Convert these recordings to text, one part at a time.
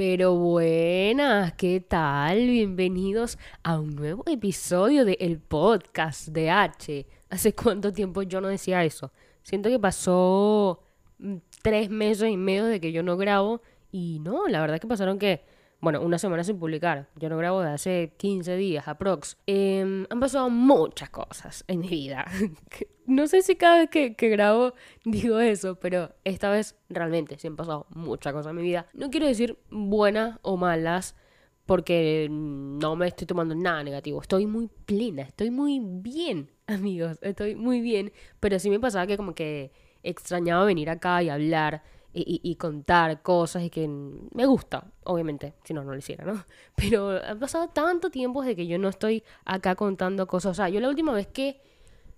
Pero buenas, ¿qué tal? Bienvenidos a un nuevo episodio de El Podcast de H. ¿Hace cuánto tiempo yo no decía eso? Siento que pasó mm, tres meses y medio de que yo no grabo y no, la verdad es que pasaron que, bueno, una semana sin publicar. Yo no grabo de hace 15 días, aprox. Eh, han pasado muchas cosas en mi vida. no sé si cada vez que, que, grabo digo eso, pero esta vez realmente sí han pasado muchas cosas en mi vida. No quiero decir buenas o malas, porque no me estoy tomando nada negativo. Estoy muy plena, estoy muy bien, amigos. Estoy muy bien. Pero sí me pasaba que como que extrañaba venir acá y hablar y, y, contar cosas y que me gusta, obviamente, si no, no lo hiciera, ¿no? Pero ha pasado tanto tiempo desde que yo no estoy acá contando cosas. O sea, yo la última vez que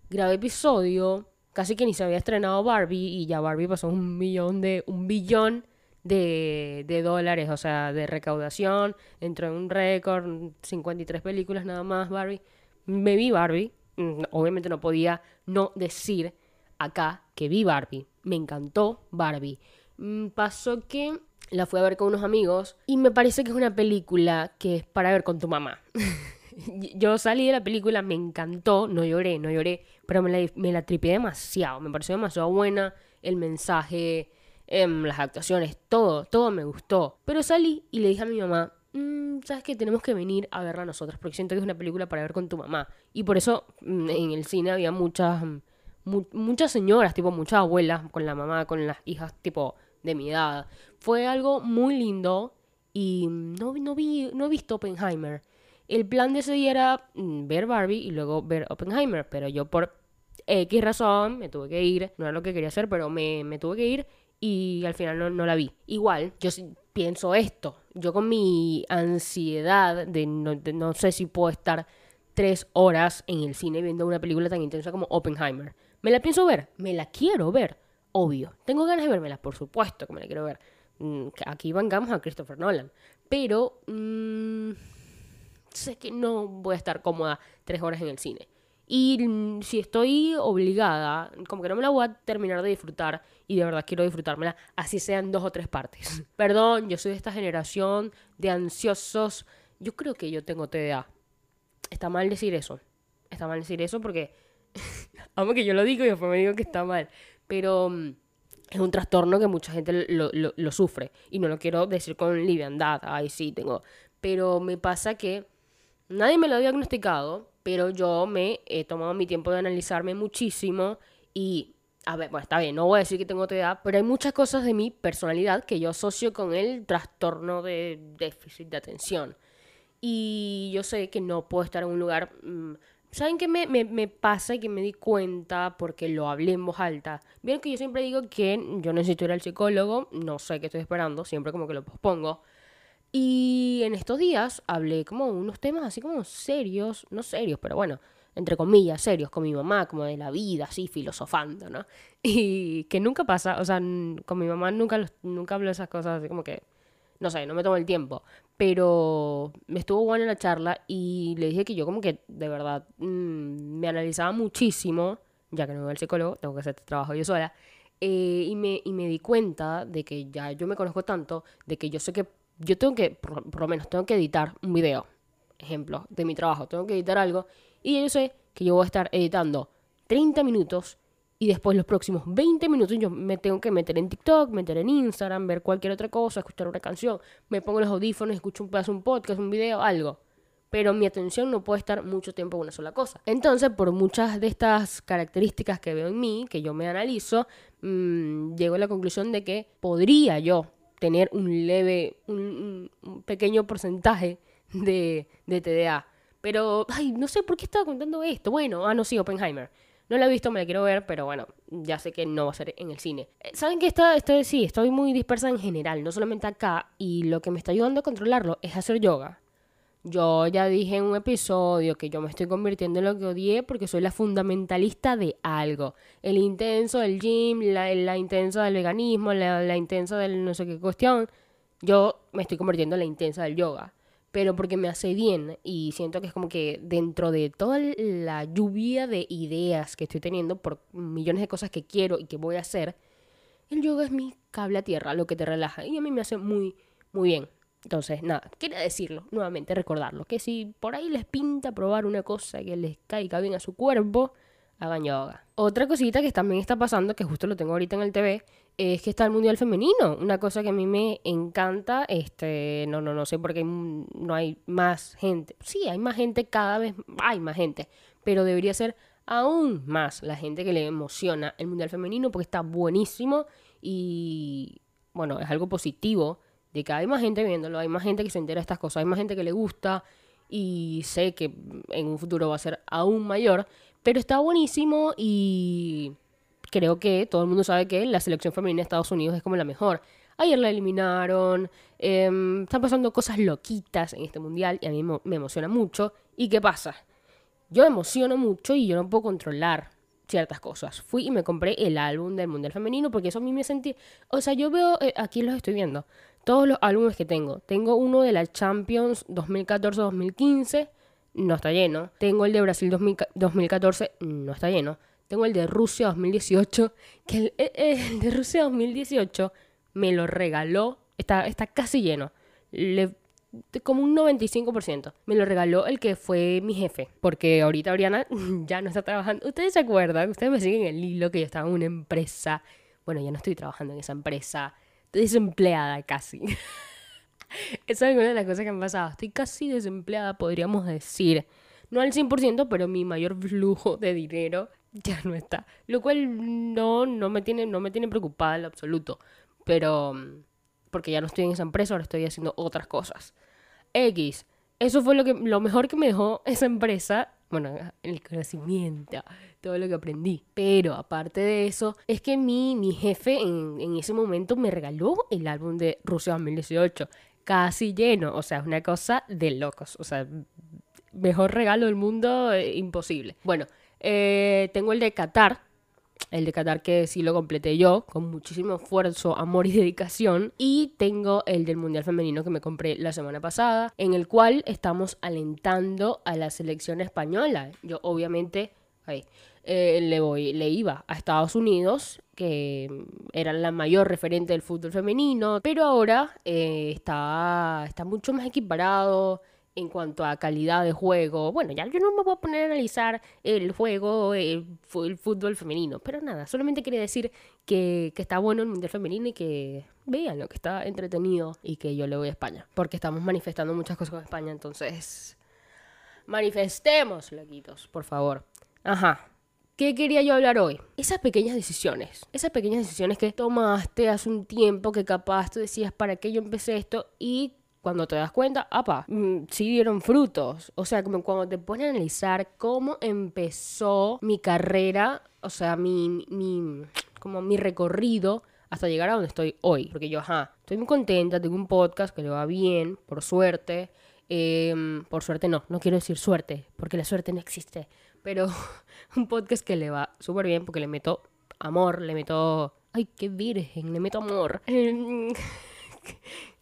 grabé episodio, casi que ni se había estrenado Barbie y ya Barbie pasó un millón de, un billón de, de dólares, o sea, de recaudación, entró en un récord, 53 películas nada más Barbie. Me vi Barbie, mm, obviamente no podía no decir acá que vi Barbie. Me encantó Barbie. Mm, pasó que la fui a ver con unos amigos y me parece que es una película que es para ver con tu mamá. Yo salí de la película, me encantó, no lloré, no lloré, pero me la, me la tripié demasiado, me pareció demasiado buena, el mensaje, eh, las actuaciones, todo, todo me gustó. Pero salí y le dije a mi mamá, mmm, sabes que tenemos que venir a verla nosotros, porque siento que es una película para ver con tu mamá. Y por eso mm, en el cine había muchas, mu muchas señoras, tipo muchas abuelas con la mamá, con las hijas, tipo de mi edad. Fue algo muy lindo y no, no, vi, no he visto Oppenheimer. El plan de ese día era mm, ver Barbie y luego ver Oppenheimer, pero yo por X razón me tuve que ir, no era lo que quería hacer, pero me, me tuve que ir y al final no, no, la vi. Igual, yo pienso esto, yo con mi ansiedad de no, de no sé si puedo estar tres horas en el cine viendo una película tan intensa como Oppenheimer. ¿Me la pienso ver? Me la quiero ver obvio. Tengo ganas de vermela, por supuesto que me la quiero ver. Mm, aquí vengamos a Christopher Nolan. Pero mmm, sé que no voy a estar cómoda tres horas en el cine. Y mm, si estoy obligada, como que no me la voy a terminar de disfrutar y de verdad quiero disfrutármela, así sean dos o tres partes. Perdón, yo soy de esta generación de ansiosos. Yo creo que yo tengo TDA. Está mal decir eso. Está mal decir eso porque... Amo que yo lo digo y después me digo que está mal pero mm, es un trastorno que mucha gente lo, lo, lo, sufre. Y no lo quiero decir con liviandad, ay sí, tengo. Pero me pasa que nadie me lo ha diagnosticado, pero yo me he tomado mi tiempo de analizarme muchísimo y... A ver, bueno, está bien, no voy a decir que tengo TDA, pero hay muchas cosas de mi personalidad que yo asocio con el trastorno de déficit de atención. Y yo sé que no puedo estar en un lugar mmm, ¿Saben qué me, me, pasa y que me di cuenta porque lo hablé en voz alta? Vieron que yo siempre digo que yo necesito ir al psicólogo, no sé qué estoy esperando, siempre como que lo pospongo. Y en estos días hablé como unos temas así como serios, no serios, pero bueno, entre comillas, serios, con mi mamá, como de la vida, así filosofando, ¿no? Y que nunca pasa, o sea, con mi mamá nunca, nunca hablo esas cosas así como que no sé, no me tomo el tiempo. Pero me estuvo buena la charla y le dije que yo como que de verdad mmm, me analizaba muchísimo, ya que no voy al psicólogo, tengo que hacer este trabajo yo sola, eh, y, me, y me di cuenta de que ya yo me conozco tanto, de que yo sé que yo tengo que, por, por lo menos, tengo que editar un video, ejemplo, de mi trabajo, tengo que editar algo, y yo sé que yo voy a estar editando 30 minutos y después los próximos 20 minutos yo me tengo que meter en TikTok, meter en Instagram, ver cualquier otra cosa, escuchar una canción, me pongo los audífonos, escucho un pedazo, un podcast, un video, algo. Pero mi atención no puede estar mucho tiempo en una sola cosa. Entonces, por muchas de estas características que veo en mí, que yo me analizo, mmm, llego a la conclusión de que podría yo tener un leve, un, un pequeño porcentaje de, de TDA. Pero, ay, no sé por qué estaba contando esto. Bueno, ah, no, sí, Oppenheimer. No la he visto, me la quiero ver, pero bueno, ya sé que no va a ser en el cine. Eh, ¿Saben que esta, esta, sí, estoy muy dispersa en general, no solamente acá, y lo que me está ayudando a controlarlo es hacer yoga. Yo ya dije en un episodio que yo me estoy convirtiendo en lo que odié porque soy la fundamentalista de algo. El intenso del gym, la, la intensa del veganismo, la, la intensa del no sé qué cuestión. Yo me estoy convirtiendo en la intensa del yoga pero porque me hace bien y siento que es como que dentro de toda la lluvia de ideas que estoy teniendo por millones de cosas que quiero y que voy a hacer, el yoga es mi cable a tierra, lo que te relaja y a mí me hace muy, muy bien. Entonces, nada, quería decirlo, nuevamente recordarlo, que si por ahí les pinta probar una cosa que les caiga bien a su cuerpo, hagan yoga. Otra cosita que también está pasando, que justo lo tengo ahorita en el TV, es que está el Mundial Femenino, una cosa que a mí me encanta, este, no, no, no sé por qué no hay más gente. Sí, hay más gente, cada vez hay más gente, pero debería ser aún más la gente que le emociona el Mundial Femenino porque está buenísimo y, bueno, es algo positivo de que hay más gente viéndolo, hay más gente que se entera de estas cosas, hay más gente que le gusta y sé que en un futuro va a ser aún mayor, pero está buenísimo y creo que todo el mundo sabe que la selección femenina de Estados Unidos es como la mejor. Ayer la eliminaron, em, están pasando cosas loquitas en este mundial y a mí me emociona mucho. ¿Y qué pasa? Yo me emociono mucho y yo no puedo controlar ciertas cosas. Fui y me compré el álbum del Mundial Femenino porque eso a mí me sentí... O sea, yo veo, eh, aquí los estoy viendo, todos los álbumes que tengo. Tengo uno de la Champions 2014-2015, no está lleno. Tengo el de Brasil 2014, no está lleno. Tengo el de Rusia 2018, que el, eh, eh, el de Rusia 2018 me lo regaló, está, está casi lleno. Le como un 95%. Me lo regaló el que fue mi jefe, porque ahorita Oriana ya no está trabajando. Ustedes se acuerdan, ustedes me siguen el hilo que yo estaba en una empresa. Bueno, ya no estoy trabajando en esa empresa. Estoy desempleada casi. Esa es una de las cosas que han pasado. Estoy casi desempleada, podríamos decir. No al 100%, pero mi mayor flujo de dinero ya no está. Lo cual no, no, me, tiene, no me tiene preocupada en absoluto. Pero porque ya no estoy en esa empresa, ahora estoy haciendo otras cosas. X. Eso fue lo, que, lo mejor que me dejó esa empresa. Bueno, el conocimiento, todo lo que aprendí. Pero aparte de eso, es que mi, mi jefe en, en ese momento me regaló el álbum de Rusia 2018. Casi lleno. O sea, es una cosa de locos. O sea, mejor regalo del mundo, eh, imposible. Bueno, eh, tengo el de Qatar, el de Qatar que sí lo completé yo, con muchísimo esfuerzo, amor y dedicación. Y tengo el del Mundial Femenino que me compré la semana pasada, en el cual estamos alentando a la selección española. Yo obviamente... Eh, le voy, le iba a Estados Unidos, que era la mayor referente del fútbol femenino, pero ahora eh, está, está mucho más equiparado, en cuanto a calidad de juego. Bueno, ya yo no me voy a poner a analizar el juego, el, fútbol femenino, pero nada, solamente quería decir que, que, está bueno el Mundial Femenino y que vean lo que está entretenido y que yo le voy a España, porque estamos manifestando muchas cosas con España, entonces manifestemos, loquitos, por favor. Ajá. ¿Qué quería yo hablar hoy? Esas pequeñas decisiones. Esas pequeñas decisiones que tomaste hace un tiempo que capaz tú decías, ¿para qué yo empecé esto? Y cuando te das cuenta, apa, mm, sí dieron frutos. O sea, como cuando te pones a analizar cómo empezó mi carrera, o sea, mi, mi, como mi recorrido hasta llegar a donde estoy hoy. Porque yo, ajá, estoy muy contenta, tengo un podcast que le va bien, por suerte. Em, por suerte no, no quiero decir suerte, porque la suerte no existe. Pero un podcast que le va súper bien porque le meto amor, le meto... Ay, qué virgen, le meto amor.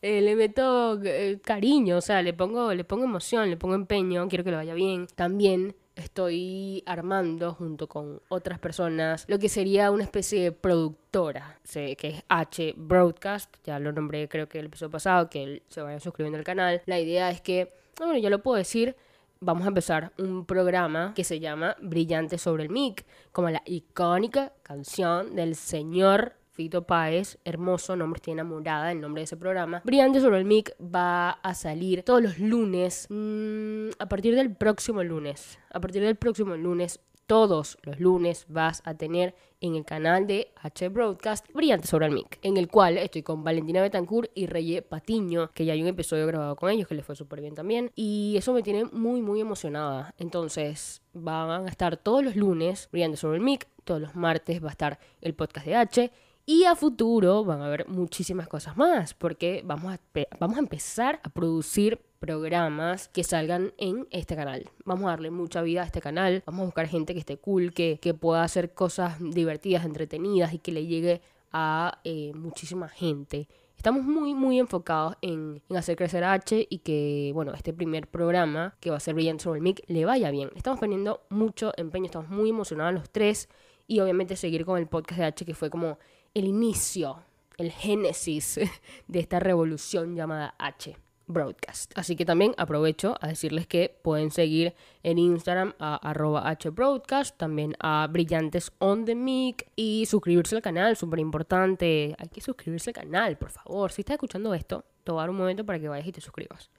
Eh, le meto eh, cariño, o sea, le pongo, le pongo emoción, le pongo empeño, quiero que le vaya bien. También estoy armando junto con otras personas lo que sería una especie de productora, que es H Broadcast, ya lo nombré creo que el episodio pasado, que se vayan suscribiendo al canal. La idea es que, bueno, ya lo puedo decir, vamos a empezar un programa que se llama Brillante sobre el mic, como la icónica canción del señor Fito Páez, hermoso, nombre estoy enamorada el nombre de ese programa. Brillante sobre el mic va a salir todos los lunes, mm, a partir del próximo lunes. A partir del próximo lunes, todos los lunes vas a tener en el canal de H Broadcast Brillante sobre el mic, en el cual estoy con Valentina Betancourt y Reye Patiño, que ya hay un episodio grabado con ellos que les fue súper bien también. Y eso me tiene muy, muy emocionada. Entonces, van a estar todos los lunes Brillante sobre el mic, todos los martes va a estar el podcast de H y a futuro van a haber muchísimas cosas más, porque vamos a, vamos a empezar a producir programas que salgan en este canal. Vamos a darle mucha vida a este canal, vamos a buscar gente que esté cool, que, que pueda hacer cosas divertidas, entretenidas y que le llegue a eh, muchísima gente. Estamos muy, muy enfocados en, en, hacer crecer a H y que, bueno, este primer programa que va a ser Brillante sobre Mic le vaya bien. Estamos poniendo mucho empeño, estamos muy emocionados los tres y obviamente seguir con el podcast de H que fue como el inicio, el génesis de esta revolución llamada H. Broadcast. Así que también aprovecho a decirles que pueden seguir en Instagram a arroba hbroadcast, también a Brillantes on the Mic y suscribirse al canal, súper importante. Hay que suscribirse al canal, por favor. Si estás escuchando esto, dar un momento para que vayas y te suscribas.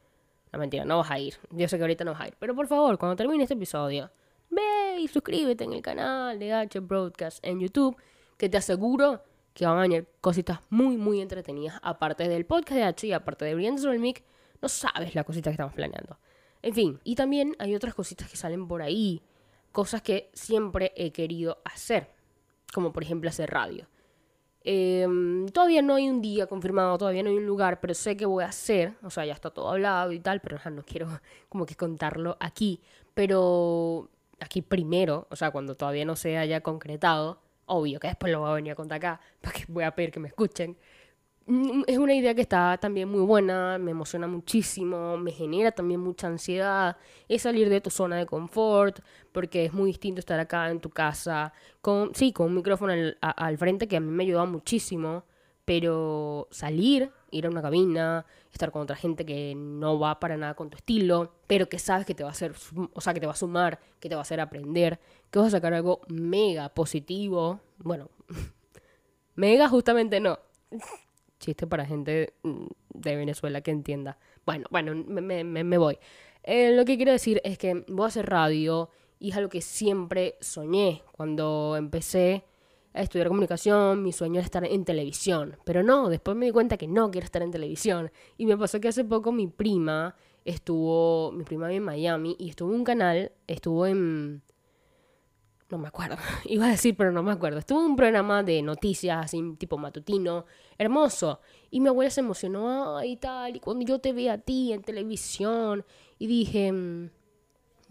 No, mentira, no vas a ir. Yo sé que ahorita no vas a ir. Pero por favor, cuando termine este episodio, ve y suscríbete en el canal de H Broadcast en YouTube, que te aseguro que van a venir cositas muy, muy entretenidas. Aparte del podcast de H y aparte de Brillantes on the Mic, no sabes la cosita que estamos planeando. En fin, y también hay otras cositas que salen por ahí, cosas que siempre he querido hacer, como por ejemplo hacer radio. Em, todavía no hay un día confirmado, todavía no hay un lugar, pero sé que voy a hacer, o sea, ya está todo hablado y tal, pero no quiero como que contarlo aquí, pero aquí primero, o sea, cuando todavía no se haya concretado, obvio que después lo voy a venir a contar acá, porque voy a pedir que me escuchen, es una idea que está también muy buena, me emociona muchísimo, me genera también mucha ansiedad, es salir de tu zona de confort, porque es muy distinto estar acá en tu casa, con, sí, con un micrófono al, frente que a mí me ayuda muchísimo, pero salir, ir a una cabina, estar con otra gente que no va para nada con tu estilo, pero que sabes que te va a hacer, o sea, que te va a sumar, que te va a hacer aprender, que vas a sacar algo mega positivo, bueno, mega justamente no chiste para gente mm, de Venezuela que entienda. Bueno, bueno, me, voy. Eh, lo que quiero decir es que voy a hacer radio y es algo que siempre soñé cuando empecé a estudiar comunicación, mi sueño era estar en televisión, pero no, después me di cuenta que no quiero estar en televisión y me pasó que hace poco mi prima estuvo, mi prima vive en Miami y estuvo en un canal, estuvo en no me acuerdo, iba a decir, pero no me acuerdo. Estuvo un programa de noticias, así, tipo matutino, hermoso. Y mi abuela se emocionó, y tal, y cuando yo te vi a ti en televisión, y dije, mm,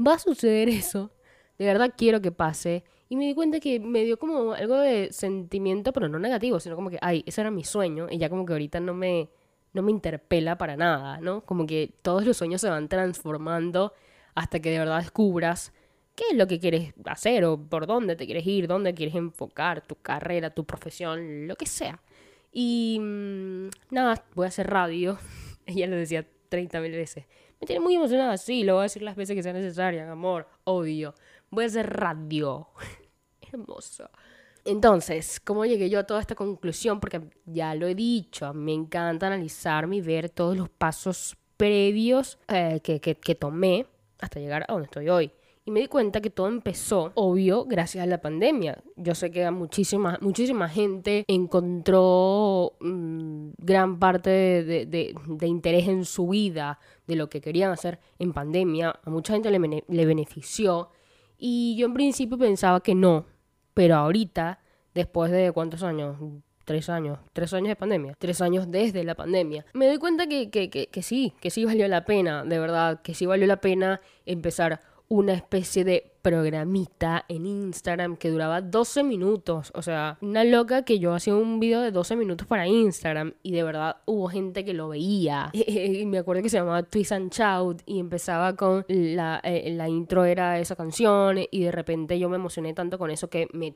va a suceder eso, de verdad quiero que pase. Y me di cuenta que me dio como algo de sentimiento, pero no negativo, sino como que, ay, ese era mi sueño, y ya como que ahorita no me, no me interpela para nada, ¿no? Como que todos los sueños se van transformando hasta que de verdad descubras qué es lo que quieres hacer o por dónde te quieres ir, dónde quieres enfocar tu carrera, tu profesión, lo que sea. Y mm, nada, voy a hacer radio. Ella lo decía 30 mil veces. Me tiene muy emocionada, sí, lo voy a decir las veces que sea necesaria, amor, odio. Voy a hacer radio. Hermoso. Entonces, ¿cómo llegué yo a toda esta conclusión? Porque ya lo he dicho, me encanta analizarme y ver todos los pasos previos eh, que, que, que tomé hasta llegar a donde estoy hoy. Y me di cuenta que todo empezó, obvio, gracias a la pandemia. Yo sé que muchísima, muchísima gente encontró mm, gran parte de, interés en su vida, de lo que querían hacer en pandemia. A mucha gente le, benefició. Y yo en principio pensaba que no. Pero ahorita, después de cuántos años, tres años, tres años de pandemia, tres años desde la pandemia, me doy cuenta que, que, que, sí, que sí valió la pena, de verdad, que sí valió la pena empezar una especie de programita en Instagram que duraba 12 minutos. O sea, una loca que yo hacía un video de 12 minutos para Instagram y de verdad hubo gente que lo veía. y me acuerdo que se llamaba Twist and Shout y empezaba con la, eh, la intro era esa canción y de repente yo me emocioné tanto con eso que me,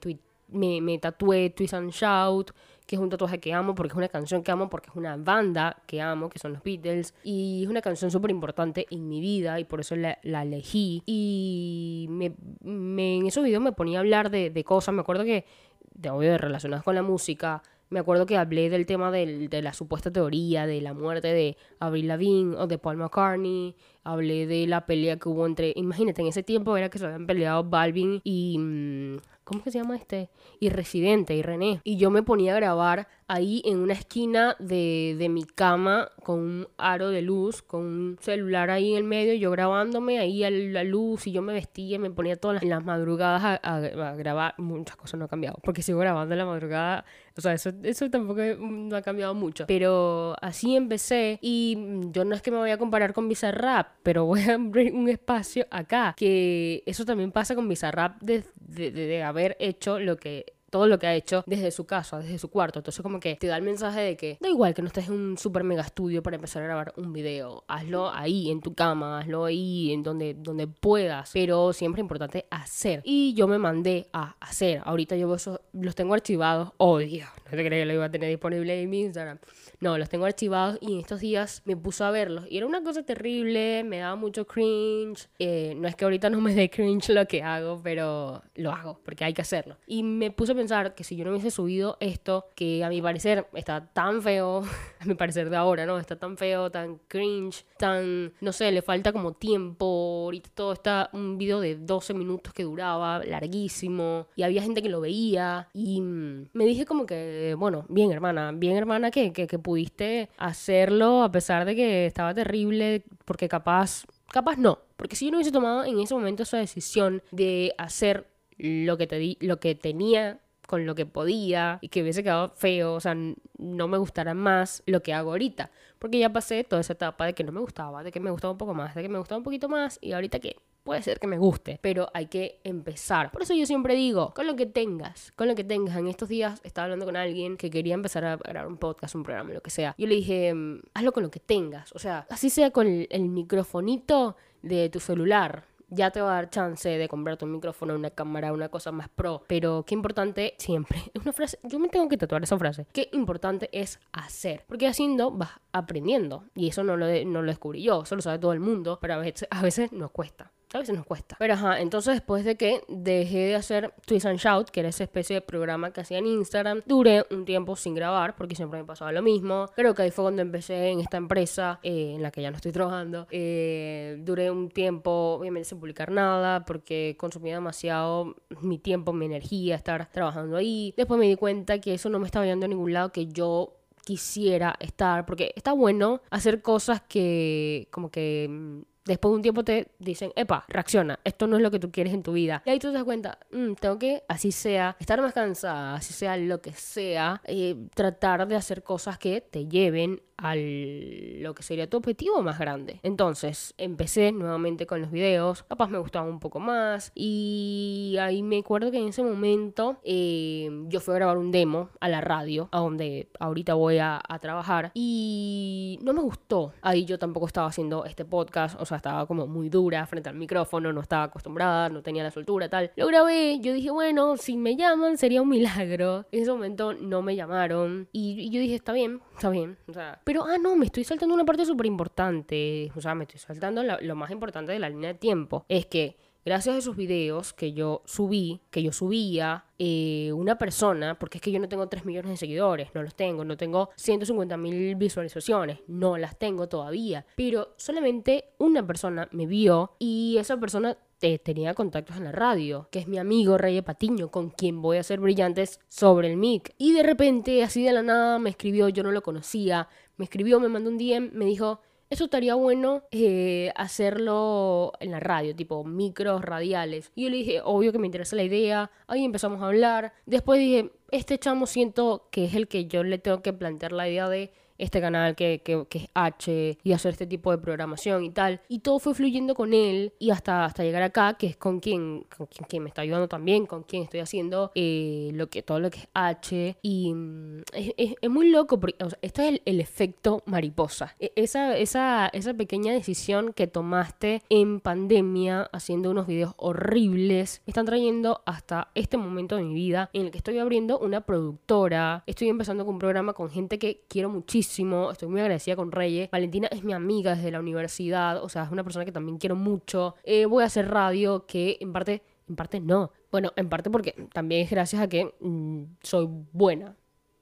me, me tatué Twist and Shout que es un tatuaje que amo, porque es una canción que amo, porque es una banda que amo, que son los Beatles, y es una canción súper importante en mi vida y por eso la, elegí. Y me, en esos videos me ponía a hablar de, de cosas, me acuerdo que, de obvio, relacionadas con la música, me acuerdo que hablé del tema del, de la supuesta teoría de la muerte de Avril Lavigne o de Paul McCartney. Hablé de la pelea que hubo entre. Imagínate, en ese tiempo era que se habían peleado Balvin y. Mm, ¿Cómo que se llama este? Y Residente, y René. Y yo me ponía a grabar ahí en una esquina de, de, mi cama con un aro de luz, con un celular ahí en el medio, yo grabándome ahí a la luz y yo me vestía, me ponía todas las, madrugadas a, grabar. Muchas cosas no han cambiado, porque sigo grabando en la madrugada. O sea, eso, eso tampoco no ha cambiado mucho. Pero así empecé y yo no es que me voy a comparar con Bizarrap, pero voy a abrir un espacio acá, que eso también pasa con Bizarrap de, de, de haber hecho lo que todo lo que ha hecho desde su casa, desde su cuarto. Entonces como que te da el mensaje de que da igual que no estés en un super mega estudio para empezar a grabar un video. Hazlo ahí, en tu cama, hazlo ahí, en donde, donde puedas. Pero siempre es importante hacer. Y yo me mandé a hacer. Ahorita yo esos, los tengo archivados. Oh, Dios, no te creía que lo iba a tener disponible en mi Instagram. No, los tengo archivados y en estos días me puso a verlos. Y era una cosa terrible, me daba mucho cringe. Eh, no es que ahorita no me dé cringe lo que hago, pero lo hago porque hay que hacerlo. Y me puse a pensar que si yo no hubiese subido esto, que a mi parecer está tan feo, a mi parecer de ahora, ¿no? Está tan feo, tan cringe, tan, no sé, le falta como tiempo. Ahorita todo está un video de 12 minutos que duraba, larguísimo. Y había gente que lo veía. Y mm, me dije como que, bueno, bien hermana, bien hermana que, que, que pudiste hacerlo a pesar de que estaba terrible, porque capaz, capaz no, porque si yo no hubiese tomado en ese momento esa decisión de hacer lo que te di, lo que tenía con lo que podía y que hubiese quedado feo, o sea, no me gustara más lo que hago ahorita, porque ya pasé toda esa etapa de que no me gustaba, de que me gustaba un poco más, de que me gustaba un poquito más y ahorita que puede ser que me guste, pero hay que empezar. Por eso yo siempre digo, con lo que tengas, con lo que tengas. En estos días estaba hablando con alguien que quería empezar a grabar un podcast, un programa, lo que sea. Yo le dije, mm, hazlo con lo que tengas. O sea, así sea con el, microfonito de tu celular ya te va a dar chance de comprarte un micrófono, una cámara, una cosa más pro. Pero qué importante siempre. Es una frase, yo me tengo que tatuar esa frase. Qué importante es hacer. Porque haciendo vas aprendiendo. Y eso no lo, no lo descubrí yo, eso lo sabe todo el mundo, pero a veces, a veces nos cuesta a veces nos cuesta. Pero ajá, entonces después de que dejé de hacer Twist and Shout, que era esa especie de programa que hacía en Instagram, duré un tiempo sin grabar porque siempre me pasaba lo mismo. Creo que ahí fue cuando empecé en esta empresa eh, en la que ya no estoy trabajando. Eh, duré un tiempo, obviamente, sin publicar nada porque consumía demasiado mi tiempo, mi energía, estar trabajando ahí. Después me di cuenta que eso no me estaba yendo a ningún lado, que yo quisiera estar, porque está bueno hacer cosas que como que mm, después de un tiempo te dicen, epa, reacciona, esto no es lo que tú quieres en tu vida. Y ahí tú te das cuenta, mm, tengo que, así sea, estar más cansada, así sea lo que sea, eh, tratar de hacer cosas que te lleven a lo que sería tu objetivo más grande. Entonces empecé nuevamente con los videos, capaz me gustaba un poco más y ahí me acuerdo que en ese momento eh, yo fui a grabar un demo a la radio, a donde ahorita voy a, a trabajar y no me gustó. Ahí yo tampoco estaba haciendo este podcast, o sea, estaba como muy dura frente al micrófono, no estaba acostumbrada, no tenía la soltura, tal. Lo grabé, yo dije, bueno, si me llaman sería un milagro. En ese momento no me llamaron y, yo dije, está bien, está bien, o sea, pero, ah, no, me estoy saltando una parte súper importante. O sea, me estoy saltando lo más importante de la línea de tiempo. Es que gracias a esos videos que yo subí, que yo subía, eh, una persona, porque es que yo no tengo 3 millones de seguidores, no los tengo, no tengo 150 mil visualizaciones, no las tengo todavía, pero solamente una persona me vio y esa persona tenía contactos en la radio, que es mi amigo Rey Patiño, con quien voy a hacer brillantes sobre el mic. Y de repente, así de la nada, me escribió, yo no lo conocía, me escribió, me mandó un DM, me dijo, eso estaría bueno eh, hacerlo en la radio, tipo micros radiales. Y yo le dije, obvio que me interesa la idea. Ahí empezamos a hablar. Después dije, este chamo siento que es el que yo le tengo que plantear la idea de este canal que, que, es H y hacer este tipo de programación y tal. Y todo fue fluyendo con él y hasta, hasta llegar acá, que es con quien, con quien, me está ayudando también, con quien estoy haciendo eh, lo que, todo lo que es H. Y mm, es, es, muy loco porque este es el, efecto mariposa. E, esa, esa, esa pequeña decisión que tomaste en pandemia haciendo unos videos horribles me están trayendo hasta este momento de mi vida en el que estoy abriendo una productora. Estoy empezando con un programa con gente que quiero muchísimo estoy muy agradecida con Reyes. Valentina es mi amiga desde la universidad, o sea, es una persona que también quiero mucho. Eh, voy a hacer radio, que en parte, en parte no. Bueno, en parte porque también es gracias a que mm, soy buena.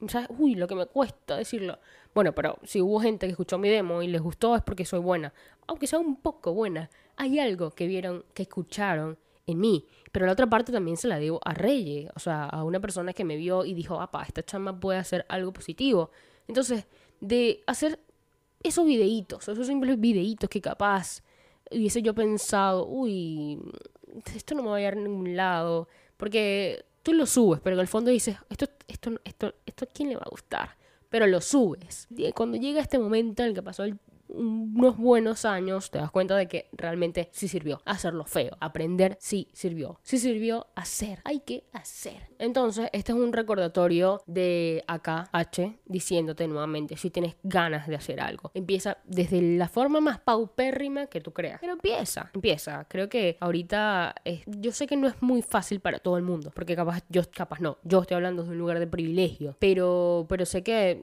Sea, uy, lo que me cuesta decirlo. Bueno, pero si hubo gente que escuchó mi demo y les gustó es porque soy buena. Aunque sea un poco buena. Hay algo que vieron, que escucharon en mí. Pero la otra parte también se la debo a Reyes. O sea, a una persona que me vio y dijo, apa, esta chama puede hacer algo positivo. Entonces, de hacer esos videitos, esos simples videitos que capaz hubiese yo pensado, uy, esto no me va a llevar a ningún lado, porque tú lo subes, pero en el fondo dices, esto, esto, esto, esto, ¿a quién le va a gustar? Pero lo subes. Cuando llega este momento en el que pasó el unos buenos años te das cuenta de que realmente sí sirvió. Hacerlo feo, aprender sí sirvió. Sí sirvió hacer. Hay que hacer. Entonces, este es un recordatorio de acá, H, diciéndote nuevamente, si tienes ganas de hacer algo, empieza desde la forma más paupérrima que tú creas. Pero empieza, empieza. Creo que ahorita, yo sé que no es muy fácil para todo el mundo, porque capaz, yo capaz no, yo estoy hablando de un lugar de privilegio, pero, pero sé que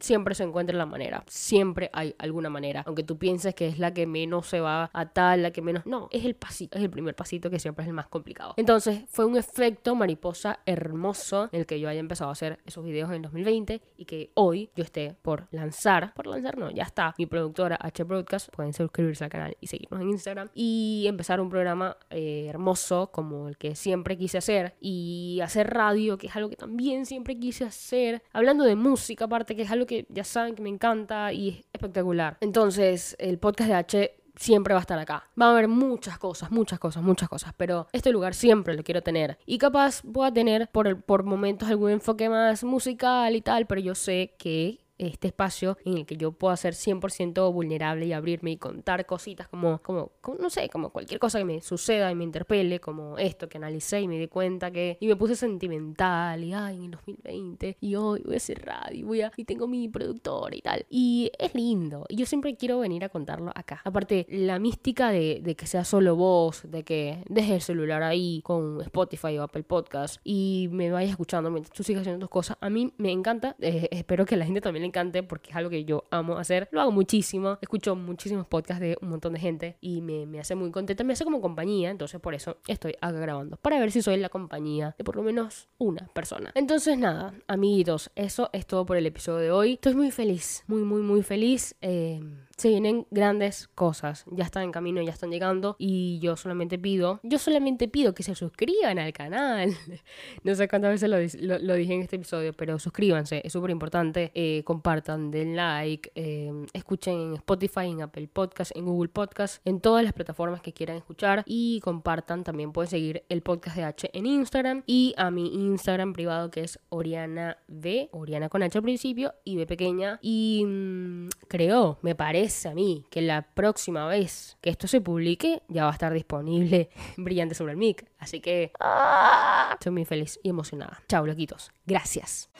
siempre se encuentra la manera. Siempre hay alguna manera. Aunque tú pienses que es la que menos se va a tal, la que menos. No, es el pasito, es el primer pasito que siempre es el más complicado. Entonces, fue un efecto mariposa hermoso en el que yo haya empezado a hacer esos videos en 2020 y que hoy yo esté por lanzar. Por lanzar, no, ya está. Mi productora H Broadcast. Pueden suscribirse al canal y seguirnos en Instagram. Y empezar un programa eh, hermoso como el que siempre quise hacer. Y hacer radio, que es algo que también siempre quise hacer. Hablando de música, aparte, que es algo que ya saben que me encanta y es espectacular. Entonces, el podcast de H siempre va a estar acá. Va a haber muchas cosas, muchas cosas, muchas cosas, pero este lugar siempre lo quiero tener. Y capaz pueda tener por, por momentos algún enfoque más musical y tal, pero yo sé que este espacio en el que yo pueda ser 100% vulnerable y abrirme y contar cositas como, como, no sé, como cualquier cosa que me suceda y me interpele, como esto que analicé y me di cuenta que, y me puse sentimental y ay, en 2020 y hoy voy a hacer radio voy a, y tengo mi productor y tal. Y es lindo. Y yo siempre quiero venir a contarlo acá. Aparte, la mística de, de que sea solo vos, de que dejes el celular ahí con Spotify o Apple Podcast y me vayas escuchando mientras tú sigas haciendo tus cosas, a mí me encanta. Eh, espero que la gente también le encante porque es algo que yo amo hacer. Lo hago muchísimo. Escucho muchísimos podcasts de un montón de gente y me, me hace muy contenta. Me hace como compañía. Entonces por eso estoy acá grabando. Para ver si soy la compañía de por lo menos una persona. Entonces nada, amiguitos, eso es todo por el episodio de hoy. Estoy muy feliz. Muy, muy, muy feliz. Eh, se vienen grandes cosas. Ya están en camino, ya están llegando. Y yo solamente pido, yo solamente pido que se suscriban al canal. no sé cuántas veces lo, dije en este episodio, pero suscríbanse, es súper importante. Eh, compartan, den like, eh, escuchen en Spotify, en Apple Podcast, en Google Podcast, en todas las plataformas que quieran escuchar. Y compartan, también pueden seguir el podcast de H en Instagram y a mi Instagram privado que es Oriana B, Oriana con H al principio y B pequeña. Y mm, creo, me parece a mí que la próxima vez que esto se publique ya va a estar disponible brillante sobre el mic. Así que estoy muy feliz y emocionada. Chao, loquitos. Gracias.